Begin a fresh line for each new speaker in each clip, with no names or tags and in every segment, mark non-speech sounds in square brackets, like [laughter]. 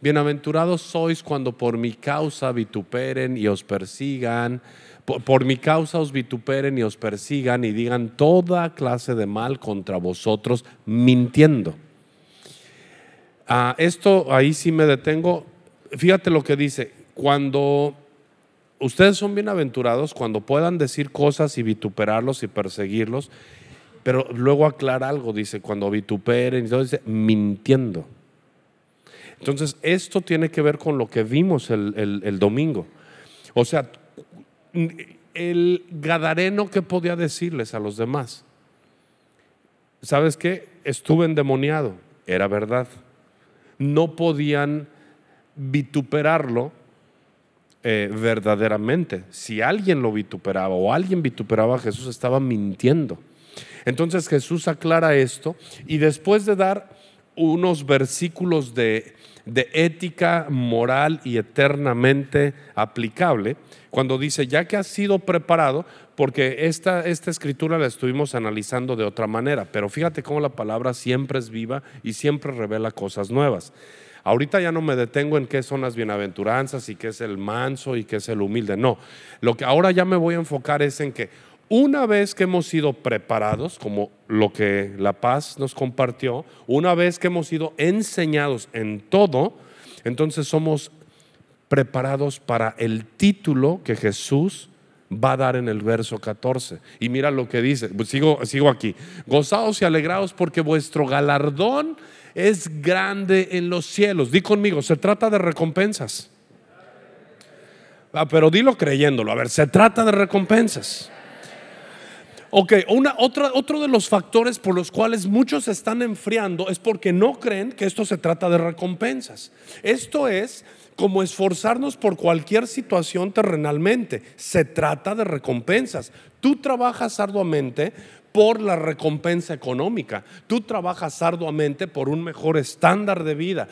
Bienaventurados sois cuando por mi causa vituperen y os persigan por, mi causa os vituperen y os persigan y digan toda clase de mal contra vosotros, mintiendo. Ah, esto ahí sí me detengo. Fíjate lo que dice. Cuando ustedes son bienaventurados, cuando puedan decir cosas y vituperarlos y perseguirlos, pero luego aclara algo, dice, cuando vituperen, entonces mintiendo. Entonces, esto tiene que ver con lo que vimos el, el domingo. O sea, el gadareno que podía decirles a los demás. ¿Sabes qué? Estuve endemoniado, era verdad. No podían vituperarlo eh, verdaderamente. Si alguien lo vituperaba o alguien vituperaba a Jesús, estaba mintiendo. Entonces Jesús aclara esto y después de dar unos versículos de, de ética moral y eternamente aplicable, cuando dice, ya que has sido preparado, porque esta, esta escritura la estuvimos analizando de otra manera, pero fíjate cómo la palabra siempre es viva y siempre revela cosas nuevas. Ahorita ya no me detengo en qué son las bienaventuranzas y qué es el manso y qué es el humilde. No, lo que ahora ya me voy a enfocar es en que una vez que hemos sido preparados, como lo que La Paz nos compartió, una vez que hemos sido enseñados en todo, entonces somos preparados para el título que Jesús va a dar en el verso 14. Y mira lo que dice, pues sigo, sigo aquí, gozaos y alegraos porque vuestro galardón es grande en los cielos. Di conmigo, se trata de recompensas. Ah, pero dilo creyéndolo, a ver, se trata de recompensas. Ok, una, otra, otro de los factores por los cuales muchos se están enfriando es porque no creen que esto se trata de recompensas. Esto es como esforzarnos por cualquier situación terrenalmente. Se trata de recompensas. Tú trabajas arduamente por la recompensa económica. Tú trabajas arduamente por un mejor estándar de vida,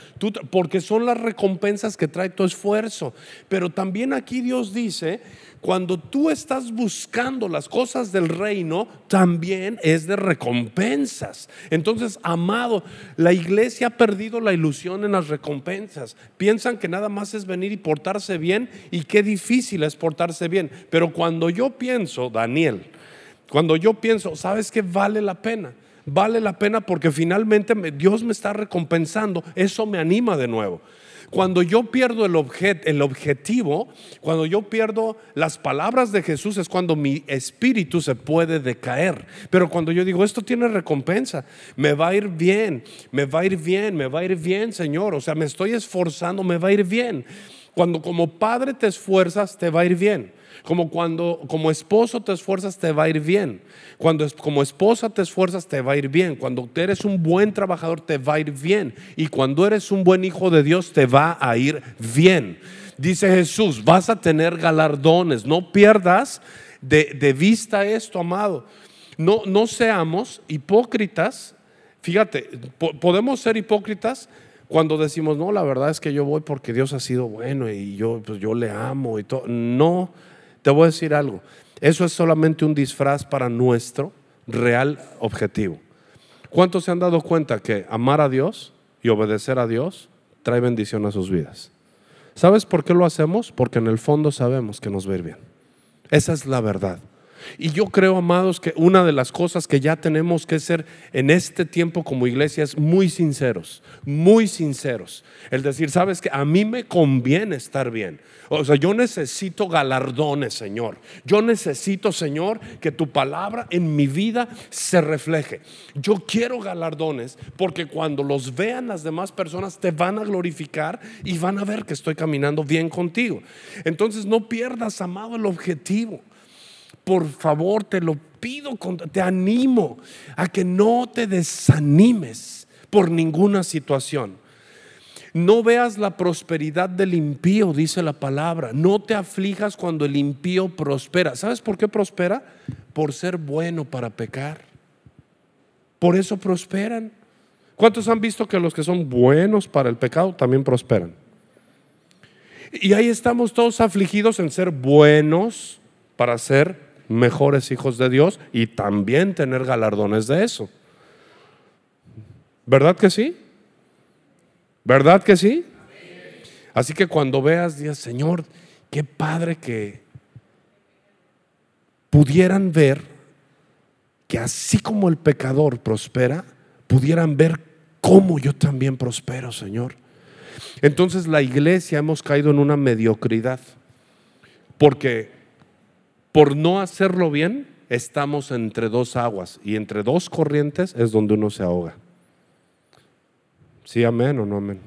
porque son las recompensas que trae tu esfuerzo. Pero también aquí Dios dice cuando tú estás buscando las cosas del reino, también es de recompensas. Entonces, amado, la iglesia ha perdido la ilusión en las recompensas. Piensan que nada más es venir y portarse bien y qué difícil es portarse bien. Pero cuando yo pienso, Daniel, cuando yo pienso, ¿sabes qué vale la pena? Vale la pena porque finalmente Dios me está recompensando, eso me anima de nuevo. Cuando yo pierdo el, el objetivo, cuando yo pierdo las palabras de Jesús, es cuando mi espíritu se puede decaer. Pero cuando yo digo, esto tiene recompensa, me va a ir bien, me va a ir bien, me va a ir bien, Señor. O sea, me estoy esforzando, me va a ir bien. Cuando como padre te esfuerzas, te va a ir bien. Como cuando como esposo te esfuerzas, te va a ir bien. Cuando como esposa te esfuerzas, te va a ir bien. Cuando eres un buen trabajador, te va a ir bien. Y cuando eres un buen hijo de Dios, te va a ir bien. Dice Jesús, vas a tener galardones. No pierdas de, vista esto, amado. No, no seamos hipócritas. Fíjate, podemos ser hipócritas cuando decimos, no, la verdad es que yo voy porque Dios ha sido bueno y yo, pues yo le amo y todo. No, te voy a decir algo, eso es solamente un disfraz para nuestro real objetivo. ¿Cuántos se han dado cuenta que amar a Dios y obedecer a Dios trae bendición a sus vidas? ¿Sabes por qué lo hacemos? Porque en el fondo sabemos que nos va a ir bien. Esa es la verdad. Y yo creo, amados, que una de las cosas que ya tenemos que ser en este tiempo como iglesia es muy sinceros, muy sinceros. El decir, sabes que a mí me conviene estar bien. O sea, yo necesito galardones, Señor. Yo necesito, Señor, que tu palabra en mi vida se refleje. Yo quiero galardones porque cuando los vean las demás personas te van a glorificar y van a ver que estoy caminando bien contigo. Entonces no pierdas, amado, el objetivo. Por favor, te lo pido, te animo a que no te desanimes por ninguna situación. No veas la prosperidad del impío, dice la palabra. No te aflijas cuando el impío prospera. ¿Sabes por qué prospera? Por ser bueno para pecar. Por eso prosperan. ¿Cuántos han visto que los que son buenos para el pecado también prosperan? Y ahí estamos todos afligidos en ser buenos para ser mejores hijos de Dios y también tener galardones de eso. ¿Verdad que sí? ¿Verdad que sí? Así que cuando veas, digas, Señor, qué padre que pudieran ver que así como el pecador prospera, pudieran ver cómo yo también prospero, Señor. Entonces la iglesia hemos caído en una mediocridad, porque por no hacerlo bien estamos entre dos aguas y entre dos corrientes es donde uno se ahoga. ¿Sí, amén o no amén?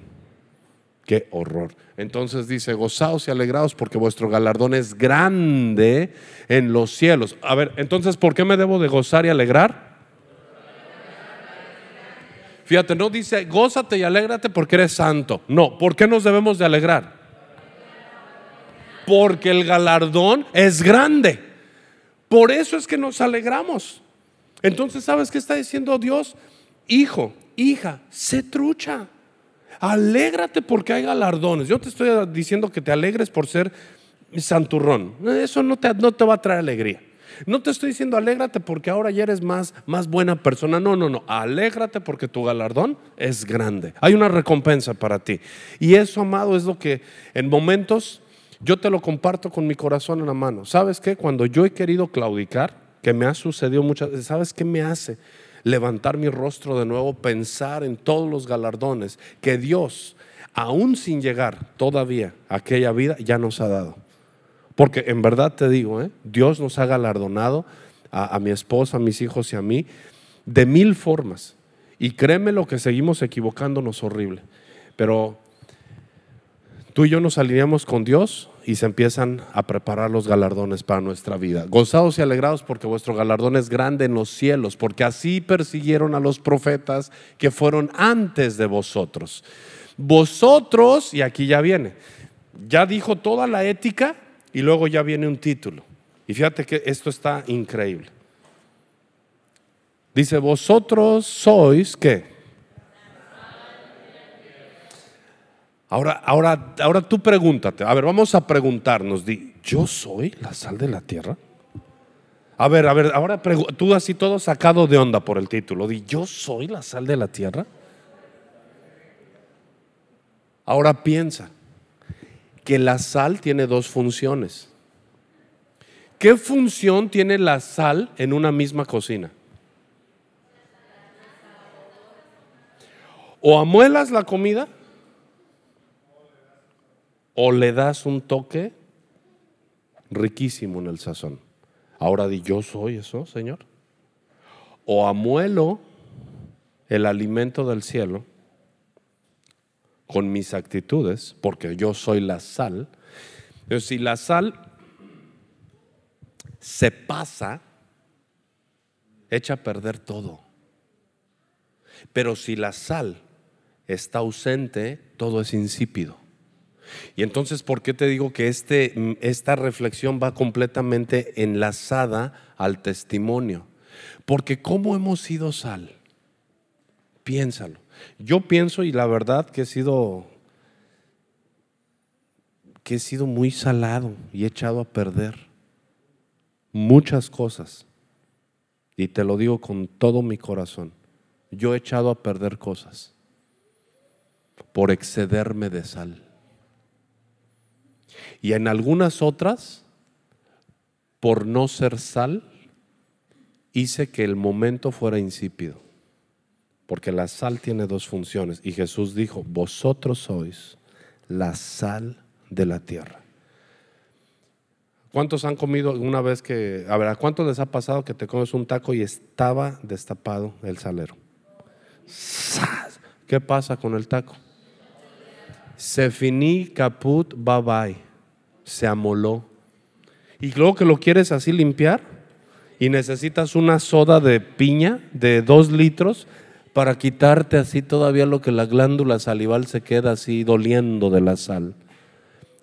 Qué horror. Entonces dice, gozaos y alegraos porque vuestro galardón es grande en los cielos. A ver, entonces, ¿por qué me debo de gozar y alegrar? Fíjate, no dice, gózate y alégrate porque eres santo. No, ¿por qué nos debemos de alegrar? Porque el galardón es grande. Por eso es que nos alegramos. Entonces, ¿sabes qué está diciendo Dios? Hijo, hija, sé trucha. Alégrate porque hay galardones. Yo te estoy diciendo que te alegres por ser santurrón. Eso no te, no te va a traer alegría. No te estoy diciendo alégrate porque ahora ya eres más, más buena persona. No, no, no. Alégrate porque tu galardón es grande. Hay una recompensa para ti. Y eso, amado, es lo que en momentos yo te lo comparto con mi corazón en la mano. ¿Sabes qué? Cuando yo he querido claudicar, que me ha sucedido muchas veces, ¿sabes qué me hace? levantar mi rostro de nuevo, pensar en todos los galardones que Dios, aún sin llegar todavía a aquella vida, ya nos ha dado. Porque en verdad te digo, ¿eh? Dios nos ha galardonado a, a mi esposa, a mis hijos y a mí de mil formas. Y créeme lo que seguimos equivocándonos horrible. Pero tú y yo nos alineamos con Dios y se empiezan a preparar los galardones para nuestra vida. Gozados y alegrados porque vuestro galardón es grande en los cielos, porque así persiguieron a los profetas que fueron antes de vosotros. Vosotros, y aquí ya viene, ya dijo toda la ética y luego ya viene un título. Y fíjate que esto está increíble. Dice, vosotros sois qué? Ahora, ahora, ahora tú pregúntate, a ver, vamos a preguntarnos, di, ¿yo soy la sal de la tierra? A ver, a ver, ahora tú así todo sacado de onda por el título, di, ¿yo soy la sal de la tierra? Ahora piensa que la sal tiene dos funciones. ¿Qué función tiene la sal en una misma cocina? O amuelas la comida o le das un toque riquísimo en el sazón. Ahora di, yo soy eso, Señor. O amuelo el alimento del cielo con mis actitudes, porque yo soy la sal. Pero si la sal se pasa, echa a perder todo. Pero si la sal está ausente, todo es insípido. Y entonces, ¿por qué te digo que este, esta reflexión va completamente enlazada al testimonio? Porque ¿cómo hemos sido sal? Piénsalo. Yo pienso y la verdad que he sido que he sido muy salado y echado a perder muchas cosas. Y te lo digo con todo mi corazón. Yo he echado a perder cosas por excederme de sal y en algunas otras por no ser sal hice que el momento fuera insípido, porque la sal tiene dos funciones. Y Jesús dijo, vosotros sois la sal de la tierra. ¿Cuántos han comido una vez que, a ver, ¿a cuántos les ha pasado que te comes un taco y estaba destapado el salero? ¿Qué pasa con el taco? Se finí, caput, bye. Se amoló. Y luego que lo quieres así limpiar y necesitas una soda de piña de dos litros para quitarte así todavía lo que la glándula salival se queda así doliendo de la sal.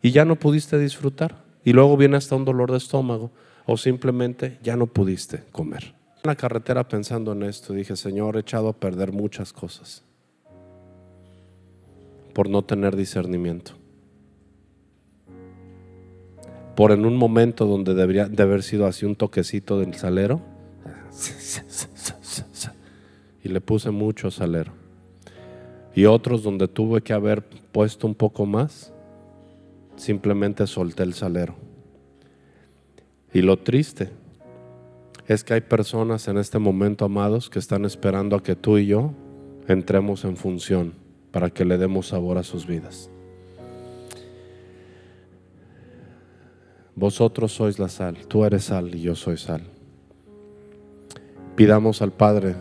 Y ya no pudiste disfrutar. Y luego viene hasta un dolor de estómago o simplemente ya no pudiste comer. En la carretera pensando en esto dije, Señor, he echado a perder muchas cosas por no tener discernimiento. Por en un momento donde debería de haber sido así un toquecito del salero [laughs] y le puse mucho salero. Y otros donde tuve que haber puesto un poco más, simplemente solté el salero. Y lo triste es que hay personas en este momento, amados, que están esperando a que tú y yo entremos en función para que le demos sabor a sus vidas. Vosotros sois la sal, tú eres sal y yo soy sal. Pidamos al Padre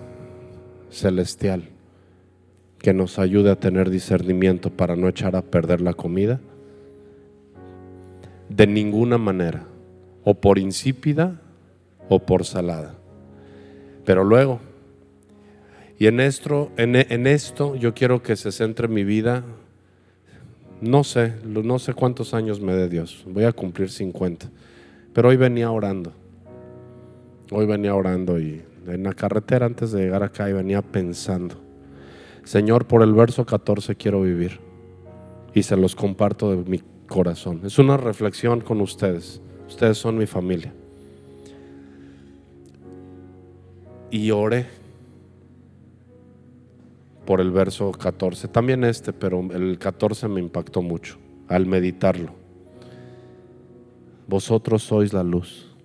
Celestial que nos ayude a tener discernimiento para no echar a perder la comida de ninguna manera, o por insípida o por salada. Pero luego, y en esto, en, esto yo quiero que se centre mi vida, no sé, no sé cuántos años me dé Dios, voy a cumplir 50, pero hoy venía orando, hoy venía orando y en la carretera antes de llegar acá y venía pensando, Señor, por el verso 14 quiero vivir. Y se los comparto de mi corazón. Es una reflexión con ustedes. Ustedes son mi familia. Y oré por el verso 14. También este, pero el 14 me impactó mucho al meditarlo. Vosotros sois la luz.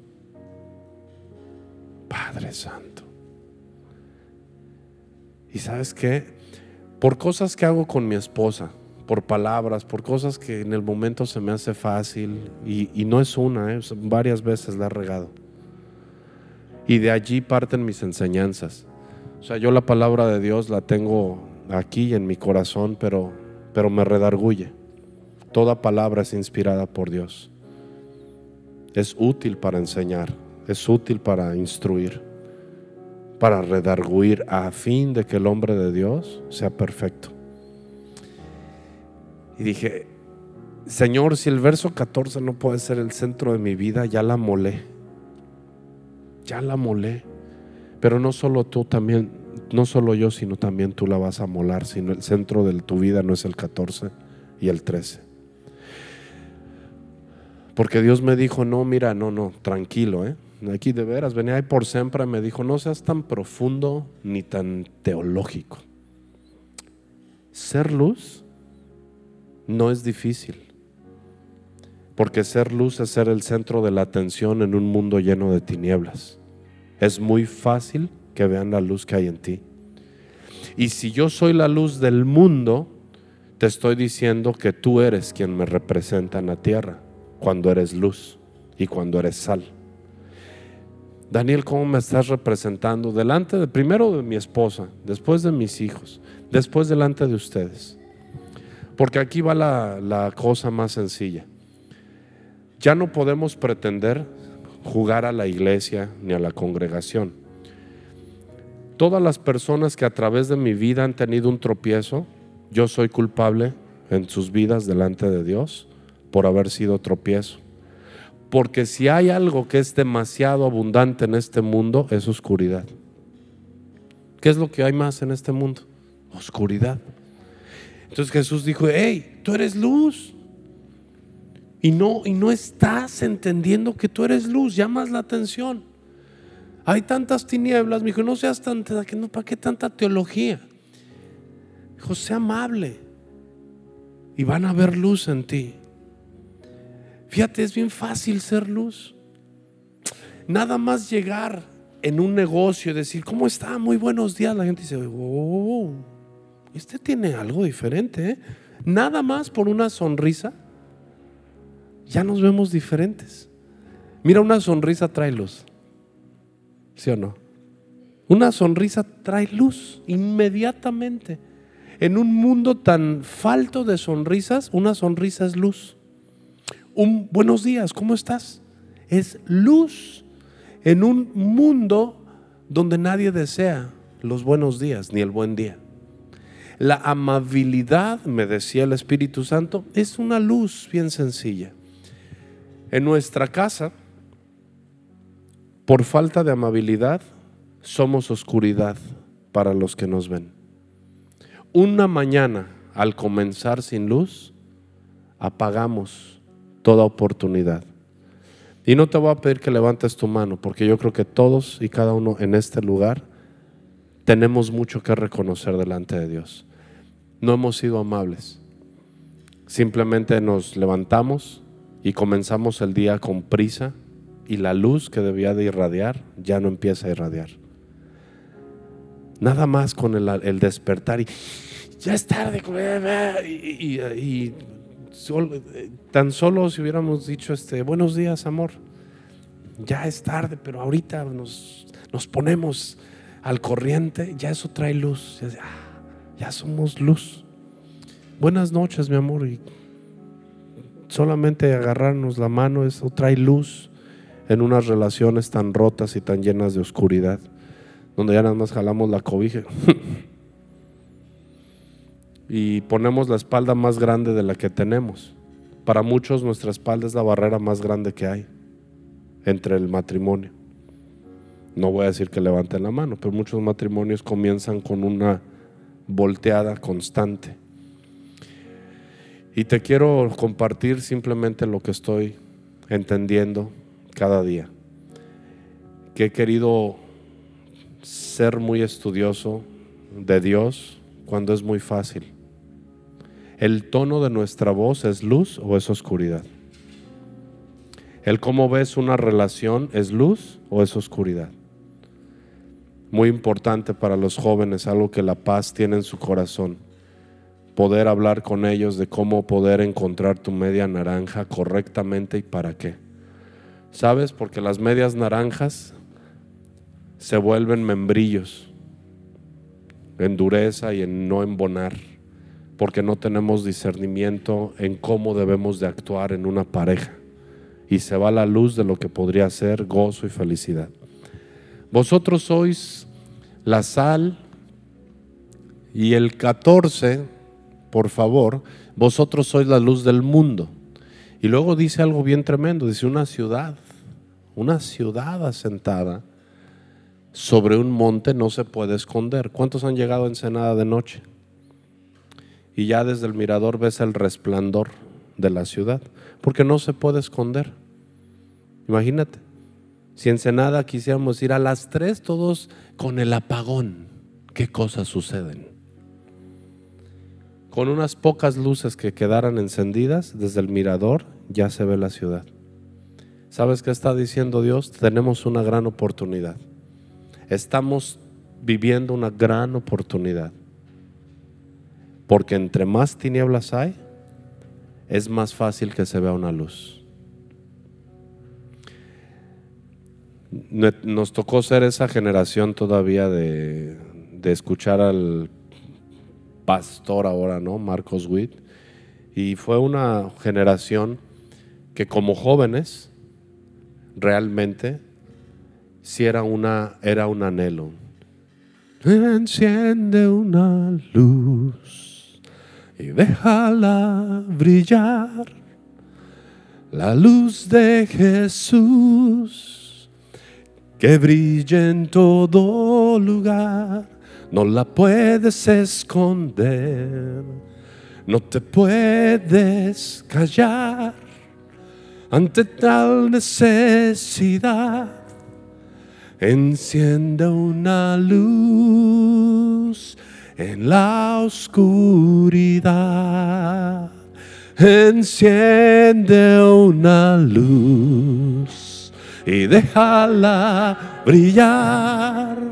Padre Santo. ¿Y sabes qué? Por cosas que hago con mi esposa, por palabras, por cosas que en el momento se me hace fácil y, no es una, ¿eh? varias veces la he regado. Y de allí parten mis enseñanzas. O sea, yo la palabra de Dios la tengo aquí en mi corazón, pero, pero me redarguye. Toda palabra es inspirada por Dios. Es útil para enseñar, es útil para instruir, para redarguir a fin de que el hombre de Dios sea perfecto. Y dije, Señor, si el verso 14 no puede ser el centro de mi vida, ya la molé. Ya la molé. Pero no solo tú también, no solo yo, sino también tú la vas a molar, sino el centro de tu vida no es el 14 y el 13. Porque Dios me dijo, no, mira, no, no, tranquilo, ¿eh? Aquí de veras, venía ahí por siempre, me dijo, no seas tan profundo ni tan teológico. Ser luz no es difícil. Porque ser luz es ser el centro de la atención en un mundo lleno de tinieblas. Es muy fácil que vean la luz que hay en ti. Y si yo soy la luz del mundo, te estoy diciendo que tú eres quien me representa en la tierra cuando eres luz y cuando eres sal. Daniel, ¿cómo me estás representando? Delante de primero de mi esposa, después de mis hijos, después delante de ustedes. Porque aquí va la, cosa más sencilla. Ya no podemos pretender jugar a la iglesia ni a la congregación. Todas las personas que a través de mi vida han tenido un tropiezo, yo soy culpable en sus vidas delante de Dios por haber sido tropiezo. Porque si hay algo que es demasiado abundante en este mundo, es oscuridad. ¿Qué es lo que hay más en este mundo? Oscuridad. Entonces Jesús dijo, hey, tú eres luz. Y no, y no estás entendiendo que tú eres luz, llamas la atención. Hay tantas tinieblas, me dijo, no seas tan, no, ¿para qué tanta teología? Dijo, sea amable y van a ver luz en ti. Fíjate, es bien fácil ser luz. Nada más llegar en un negocio y decir, ¿cómo está? Muy buenos días. La gente dice, oh, este tiene algo diferente. ¿eh? Nada más por una sonrisa, ya nos vemos diferentes. Mira, una sonrisa trae luz. ¿Sí o no? Una sonrisa trae luz inmediatamente. En un mundo tan falto de sonrisas, una sonrisa es luz. Un buenos días, ¿cómo estás? Es luz en un mundo donde nadie desea los buenos días ni el buen día. La amabilidad, me decía el Espíritu Santo, es una luz bien sencilla. En nuestra casa, por falta de amabilidad, somos oscuridad para los que nos ven. Una mañana, al comenzar sin luz, apagamos toda oportunidad. Y no te voy a pedir que levantes tu mano, porque yo creo que todos y cada uno en este lugar tenemos mucho que reconocer delante de Dios. No hemos sido amables. Simplemente nos levantamos y comenzamos el día con prisa y la luz que debía de irradiar ya no empieza a irradiar. Nada más con el, despertar y ya es tarde y, tan solo si hubiéramos dicho este buenos días amor ya es tarde pero ahorita nos, nos ponemos al corriente ya eso trae luz ya, ya somos luz buenas noches mi amor y solamente agarrarnos la mano eso trae luz en unas relaciones tan rotas y tan llenas de oscuridad, donde ya nada más jalamos la cobija [laughs] y ponemos la espalda más grande de la que tenemos. Para muchos nuestra espalda es la barrera más grande que hay entre el matrimonio. No voy a decir que levanten la mano, pero muchos matrimonios comienzan con una volteada constante. Y te quiero compartir simplemente lo que estoy entendiendo cada día. Que he querido ser muy estudioso de Dios cuando es muy fácil. El tono de nuestra voz es luz o es oscuridad. El cómo ves una relación es luz o es oscuridad. Muy importante para los jóvenes, algo que la paz tiene en su corazón. Poder hablar con ellos de cómo poder encontrar tu media naranja correctamente y para qué. ¿Sabes? Porque las medias naranjas se vuelven membrillos en dureza y en no embonar, porque no tenemos discernimiento en cómo debemos de actuar en una pareja. Y se va la luz de lo que podría ser gozo y felicidad. Vosotros sois la sal y el 14, por favor, vosotros sois la luz del mundo. Y luego dice algo bien tremendo, dice una ciudad, una ciudad asentada sobre un monte no se puede esconder. ¿Cuántos han llegado a Ensenada de noche? Y ya desde el mirador ves el resplandor de la ciudad, porque no se puede esconder. Imagínate, si Ensenada quisiéramos ir a las tres todos con el apagón, ¿qué cosas suceden? Con unas pocas luces que quedaran encendidas desde el mirador, ya se ve la ciudad. ¿Sabes qué está diciendo Dios? Tenemos una gran oportunidad. Estamos viviendo una gran oportunidad. Porque entre más tinieblas hay, es más fácil que se vea una luz. Nos tocó ser esa generación todavía de, de escuchar al pastor ahora, ¿no? Marcos Witt. Y fue una generación que como jóvenes realmente si era, una, era un anhelo. Enciende una luz y déjala brillar. La luz de Jesús que brilla en todo lugar no la puedes esconder, no te puedes callar ante tal necesidad. Enciende una luz en la oscuridad. Enciende una luz y déjala brillar.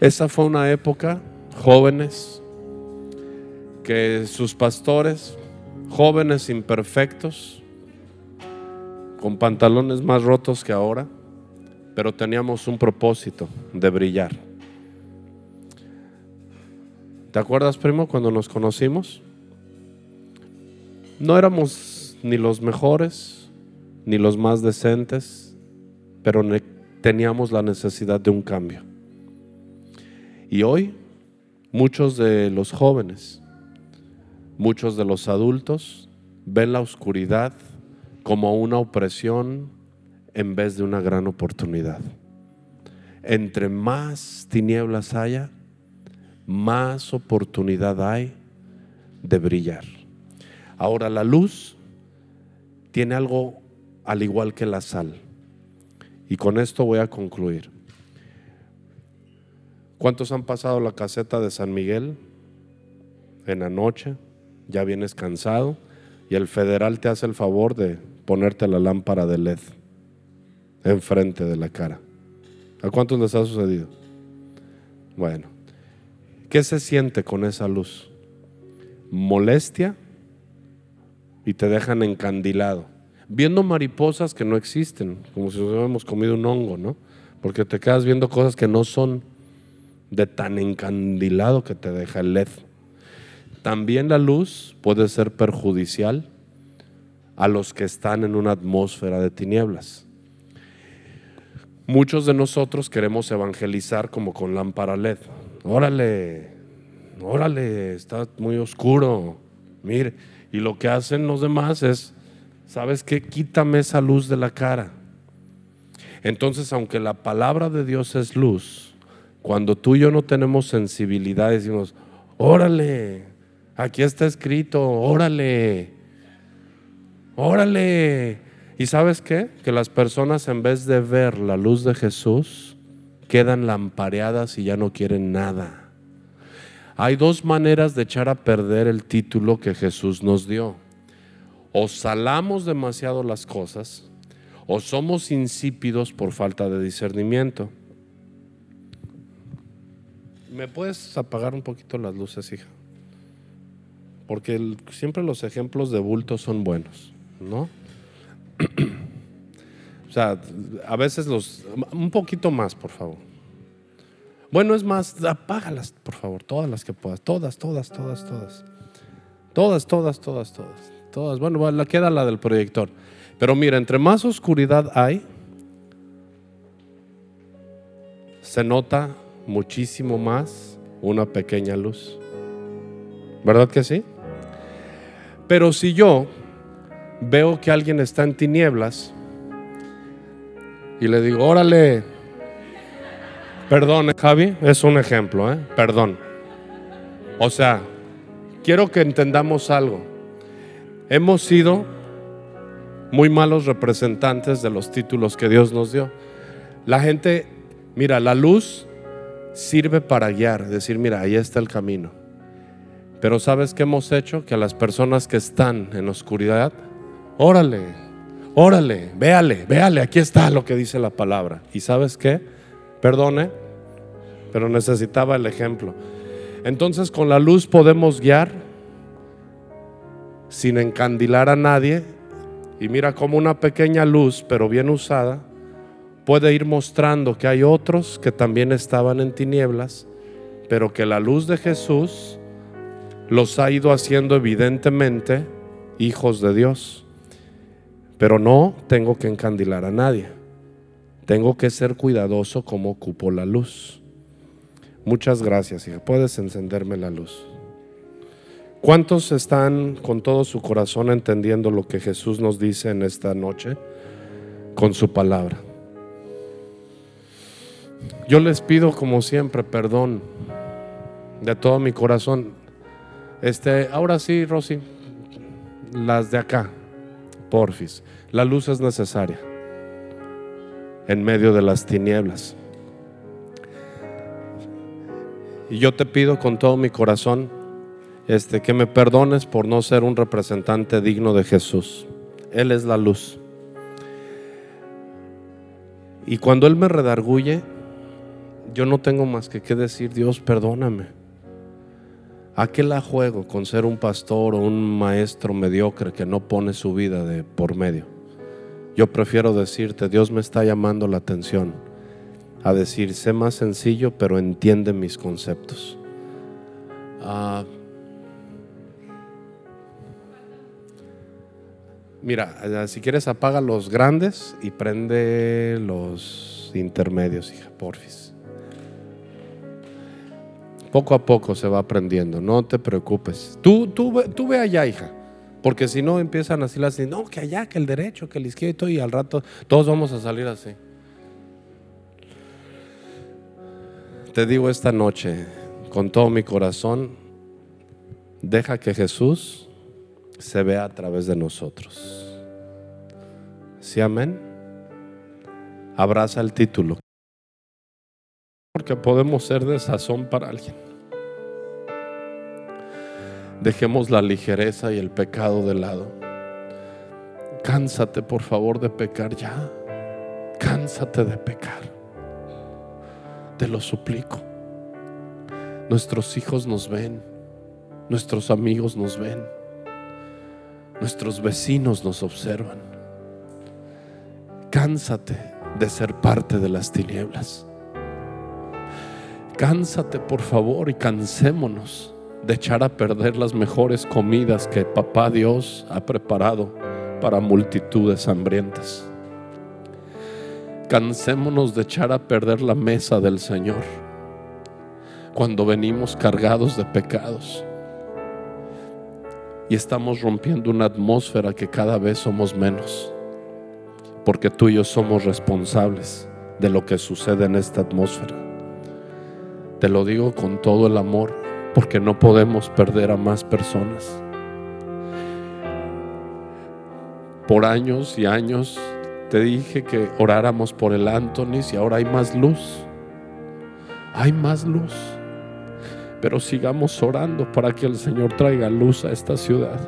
Esa fue una época, jóvenes, que sus pastores, jóvenes imperfectos, con pantalones más rotos que ahora, pero teníamos un propósito de brillar. ¿Te acuerdas, primo, cuando nos conocimos? No éramos ni los mejores, ni los más decentes, pero teníamos la necesidad de un cambio. Y hoy muchos de los jóvenes, muchos de los adultos ven la oscuridad como una opresión en vez de una gran oportunidad. Entre más tinieblas haya, más oportunidad hay de brillar. Ahora la luz tiene algo al igual que la sal. Y con esto voy a concluir. ¿Cuántos han pasado la caseta de San Miguel en la noche? Ya vienes cansado y el federal te hace el favor de ponerte la lámpara de LED enfrente de la cara. ¿A cuántos les ha sucedido? Bueno, ¿qué se siente con esa luz? Molestia y te dejan encandilado, viendo mariposas que no existen, como si nos hubiéramos comido un hongo, ¿no? Porque te quedas viendo cosas que no son de tan encandilado que te deja el LED. También la luz puede ser perjudicial a los que están en una atmósfera de tinieblas. Muchos de nosotros queremos evangelizar como con lámpara LED. Órale, órale, está muy oscuro. Mire, y lo que hacen los demás es, ¿sabes qué? Quítame esa luz de la cara. Entonces, aunque la palabra de Dios es luz, cuando tú y yo no tenemos sensibilidad, decimos, órale, aquí está escrito, órale, órale. ¿Y sabes qué? Que las personas en vez de ver la luz de Jesús, quedan lampareadas y ya no quieren nada. Hay dos maneras de echar a perder el título que Jesús nos dio. O salamos demasiado las cosas, o somos insípidos por falta de discernimiento. ¿Me puedes apagar un poquito las luces, hija? Porque siempre los ejemplos de bulto son buenos, ¿no? [clears throat] o sea, a veces los... Un poquito más, por favor. Bueno, es más, apágalas, por favor, todas las que puedas. Todas, todas, todas, todas. Todas, todas, todas, todas. Todas. Bueno, la queda la del proyector. Pero mira, entre más oscuridad hay, se nota muchísimo más una pequeña luz. ¿Verdad que sí? Pero si yo veo que alguien está en tinieblas y le digo, órale, perdón, Javi, es un ejemplo, ¿eh? perdón. O sea, quiero que entendamos algo. Hemos sido muy malos representantes de los títulos que Dios nos dio. La gente, mira, la luz sirve para guiar, decir, mira, ahí está el camino. Pero ¿sabes qué hemos hecho? Que a las personas que están en oscuridad, órale, órale, véale, véale, aquí está lo que dice la palabra. ¿Y sabes qué? Perdone, pero necesitaba el ejemplo. Entonces con la luz podemos guiar sin encandilar a nadie. Y mira como una pequeña luz, pero bien usada, puede ir mostrando que hay otros que también estaban en tinieblas, pero que la luz de Jesús los ha ido haciendo evidentemente hijos de Dios. Pero no tengo que encandilar a nadie. Tengo que ser cuidadoso como ocupo la luz. Muchas gracias, hija. Puedes encenderme la luz. ¿Cuántos están con todo su corazón entendiendo lo que Jesús nos dice en esta noche? con su palabra. Yo les pido como siempre perdón de todo mi corazón. Este, ahora sí, Rosy, las de acá, porfis. La luz es necesaria en medio de las tinieblas. Y yo te pido con todo mi corazón este, que me perdones por no ser un representante digno de Jesús. Él es la luz. Y cuando Él me redarguye, yo no tengo más que que decir, Dios, perdóname. ¿A qué la juego con ser un pastor o un maestro mediocre que no pone su vida de por medio? Yo prefiero decirte, Dios me está llamando la atención a decir, sé más sencillo, pero entiende mis conceptos. Ah, mira, si quieres apaga los grandes y prende los intermedios, hija, porfis. Poco a poco se va aprendiendo, no te preocupes. Tú, tú, tú ve allá, hija. Porque si no empiezan así las no, que allá, que el derecho, que el izquierdo y al rato todos vamos a salir así. Te digo esta noche con todo mi corazón, deja que Jesús se vea a través de nosotros. ¿Sí, amén? Abraza el título. Porque podemos ser de sazón para alguien. Dejemos la ligereza y el pecado de lado. Cánsate, por favor, de pecar ya. Cánsate de pecar. Te lo suplico. Nuestros hijos nos ven. Nuestros amigos nos ven. Nuestros vecinos nos observan. Cánsate de ser parte de las tinieblas. Cánsate, por favor, y cansémonos de echar a perder las mejores comidas que Papá Dios ha preparado para multitudes hambrientas. Cansémonos de echar a perder la mesa del Señor cuando venimos cargados de pecados y estamos rompiendo una atmósfera que cada vez somos menos, porque tú y yo somos responsables de lo que sucede en esta atmósfera. Te lo digo con todo el amor porque no podemos perder a más personas. Por años y años te dije que oráramos por el Antonis y ahora hay más luz. Hay más luz. Pero sigamos orando para que el Señor traiga luz a esta ciudad.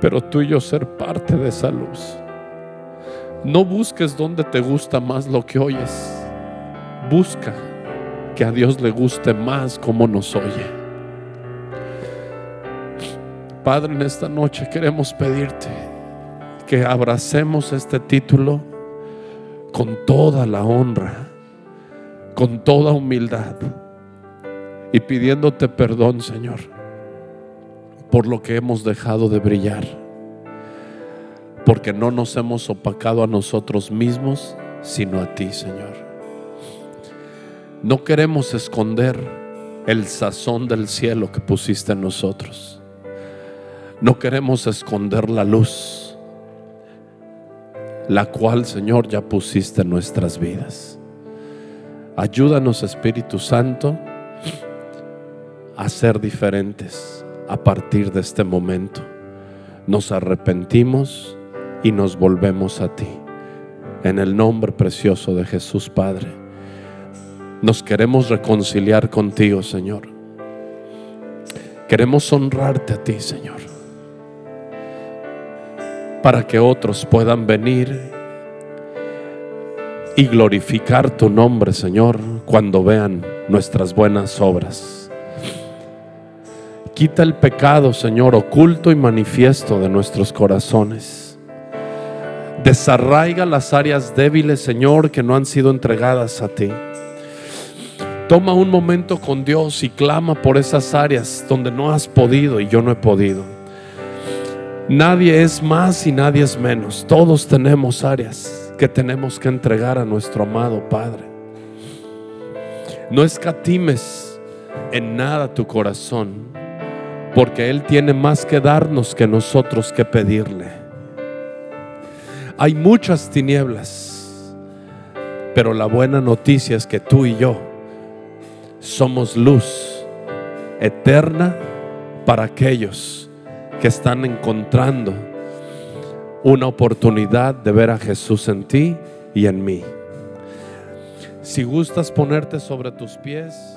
Pero tú y yo ser parte de esa luz. No busques donde te gusta más lo que oyes. Busca que a Dios le guste más como nos oye. Padre, en esta noche queremos pedirte que abracemos este título con toda la honra, con toda humildad y pidiéndote perdón, Señor, por lo que hemos dejado de brillar, porque no nos hemos opacado a nosotros mismos, sino a ti, Señor. No queremos esconder el sazón del cielo que pusiste en nosotros. No queremos esconder la luz, la cual, Señor, ya pusiste en nuestras vidas. Ayúdanos, Espíritu Santo, a ser diferentes a partir de este momento. Nos arrepentimos y nos volvemos a ti. En el nombre precioso de Jesús, Padre. Nos queremos reconciliar contigo, Señor. Queremos honrarte a ti, Señor. Para que otros puedan venir y glorificar tu nombre, Señor, cuando vean nuestras buenas obras. Quita el pecado, Señor, oculto y manifiesto de nuestros corazones. Desarraiga las áreas débiles, Señor, que no han sido entregadas a ti. Toma un momento con Dios y clama por esas áreas donde no has podido y yo no he podido. Nadie es más y nadie es menos. Todos tenemos áreas que tenemos que entregar a nuestro amado Padre. No escatimes en nada tu corazón, porque Él tiene más que darnos que nosotros que pedirle. Hay muchas tinieblas, pero la buena noticia es que tú y yo somos luz eterna para aquellos que están encontrando una oportunidad de ver a Jesús en ti y en mí. Si gustas ponerte sobre tus pies.